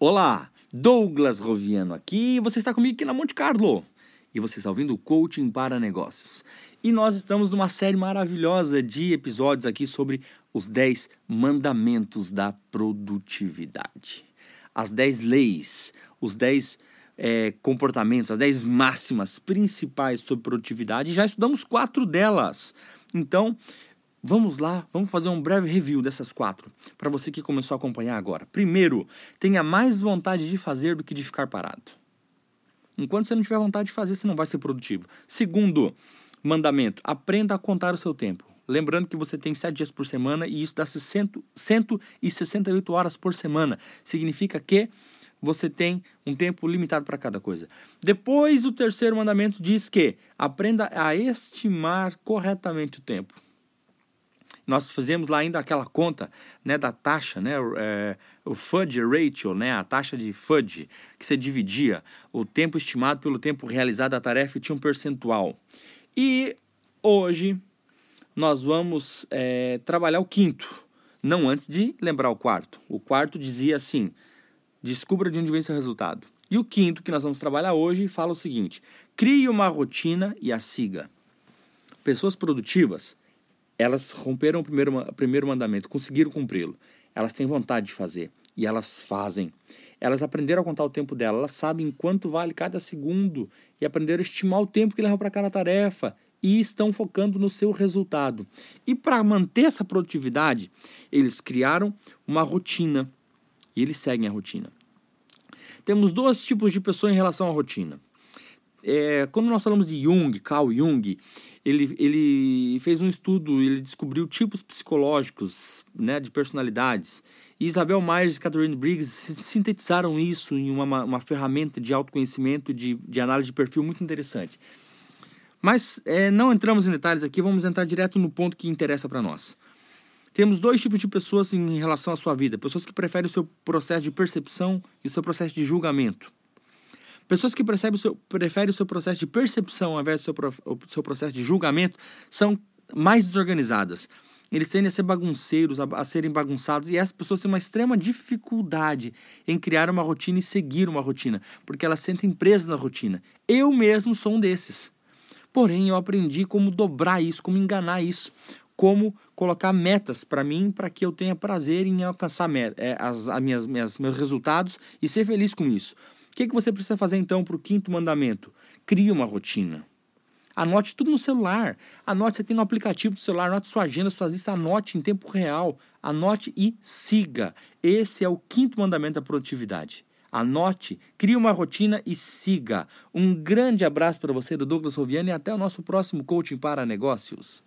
Olá, Douglas Roviano aqui. Você está comigo aqui na Monte Carlo e você está ouvindo o Coaching para Negócios. E nós estamos numa série maravilhosa de episódios aqui sobre os 10 mandamentos da produtividade. As 10 leis, os 10 é, comportamentos, as 10 máximas principais sobre produtividade. E já estudamos quatro delas. Então, Vamos lá, vamos fazer um breve review dessas quatro, para você que começou a acompanhar agora. Primeiro, tenha mais vontade de fazer do que de ficar parado. Enquanto você não tiver vontade de fazer, você não vai ser produtivo. Segundo mandamento, aprenda a contar o seu tempo. Lembrando que você tem sete dias por semana e isso dá 168 horas por semana. Significa que você tem um tempo limitado para cada coisa. Depois, o terceiro mandamento diz que aprenda a estimar corretamente o tempo nós fazemos lá ainda aquela conta né, da taxa, né, é, o fudge ratio, né, a taxa de fudge, que você dividia o tempo estimado pelo tempo realizado da tarefa e tinha um percentual. E hoje nós vamos é, trabalhar o quinto, não antes de lembrar o quarto. O quarto dizia assim: descubra de onde vem seu resultado. E o quinto que nós vamos trabalhar hoje fala o seguinte: crie uma rotina e a siga. Pessoas produtivas elas romperam o primeiro, o primeiro mandamento, conseguiram cumpri-lo. Elas têm vontade de fazer e elas fazem. Elas aprenderam a contar o tempo dela, elas sabem quanto vale cada segundo e aprenderam a estimar o tempo que levam para cada tarefa e estão focando no seu resultado. E para manter essa produtividade, eles criaram uma rotina e eles seguem a rotina. Temos dois tipos de pessoas em relação à rotina. É, quando nós falamos de Jung, Carl Jung, ele, ele fez um estudo, ele descobriu tipos psicológicos né, de personalidades. E Isabel Myers e Catherine Briggs sintetizaram isso em uma, uma ferramenta de autoconhecimento, de, de análise de perfil muito interessante. Mas é, não entramos em detalhes aqui, vamos entrar direto no ponto que interessa para nós. Temos dois tipos de pessoas em relação à sua vida: pessoas que preferem o seu processo de percepção e o seu processo de julgamento. Pessoas que o seu, preferem o seu processo de percepção ao invés do seu, o seu processo de julgamento são mais desorganizadas. Eles tendem a ser bagunceiros, a, a, serem bagunçados, e essas pessoas têm uma extrema dificuldade em criar uma rotina e seguir uma rotina, porque elas sentem presas na rotina. Eu mesmo sou um desses. Porém, eu aprendi como dobrar isso, como enganar isso, como colocar metas para mim, para que eu tenha prazer em alcançar é, as, as minhas, minhas, meus resultados e ser feliz com isso que, que você precisa fazer então para o quinto mandamento? Crie uma rotina. Anote tudo no celular. Anote, você tem no aplicativo do celular, anote sua agenda, suas listas, anote em tempo real. Anote e siga. Esse é o quinto mandamento da produtividade. Anote, crie uma rotina e siga. Um grande abraço para você do Douglas Roviano e até o nosso próximo coaching para negócios.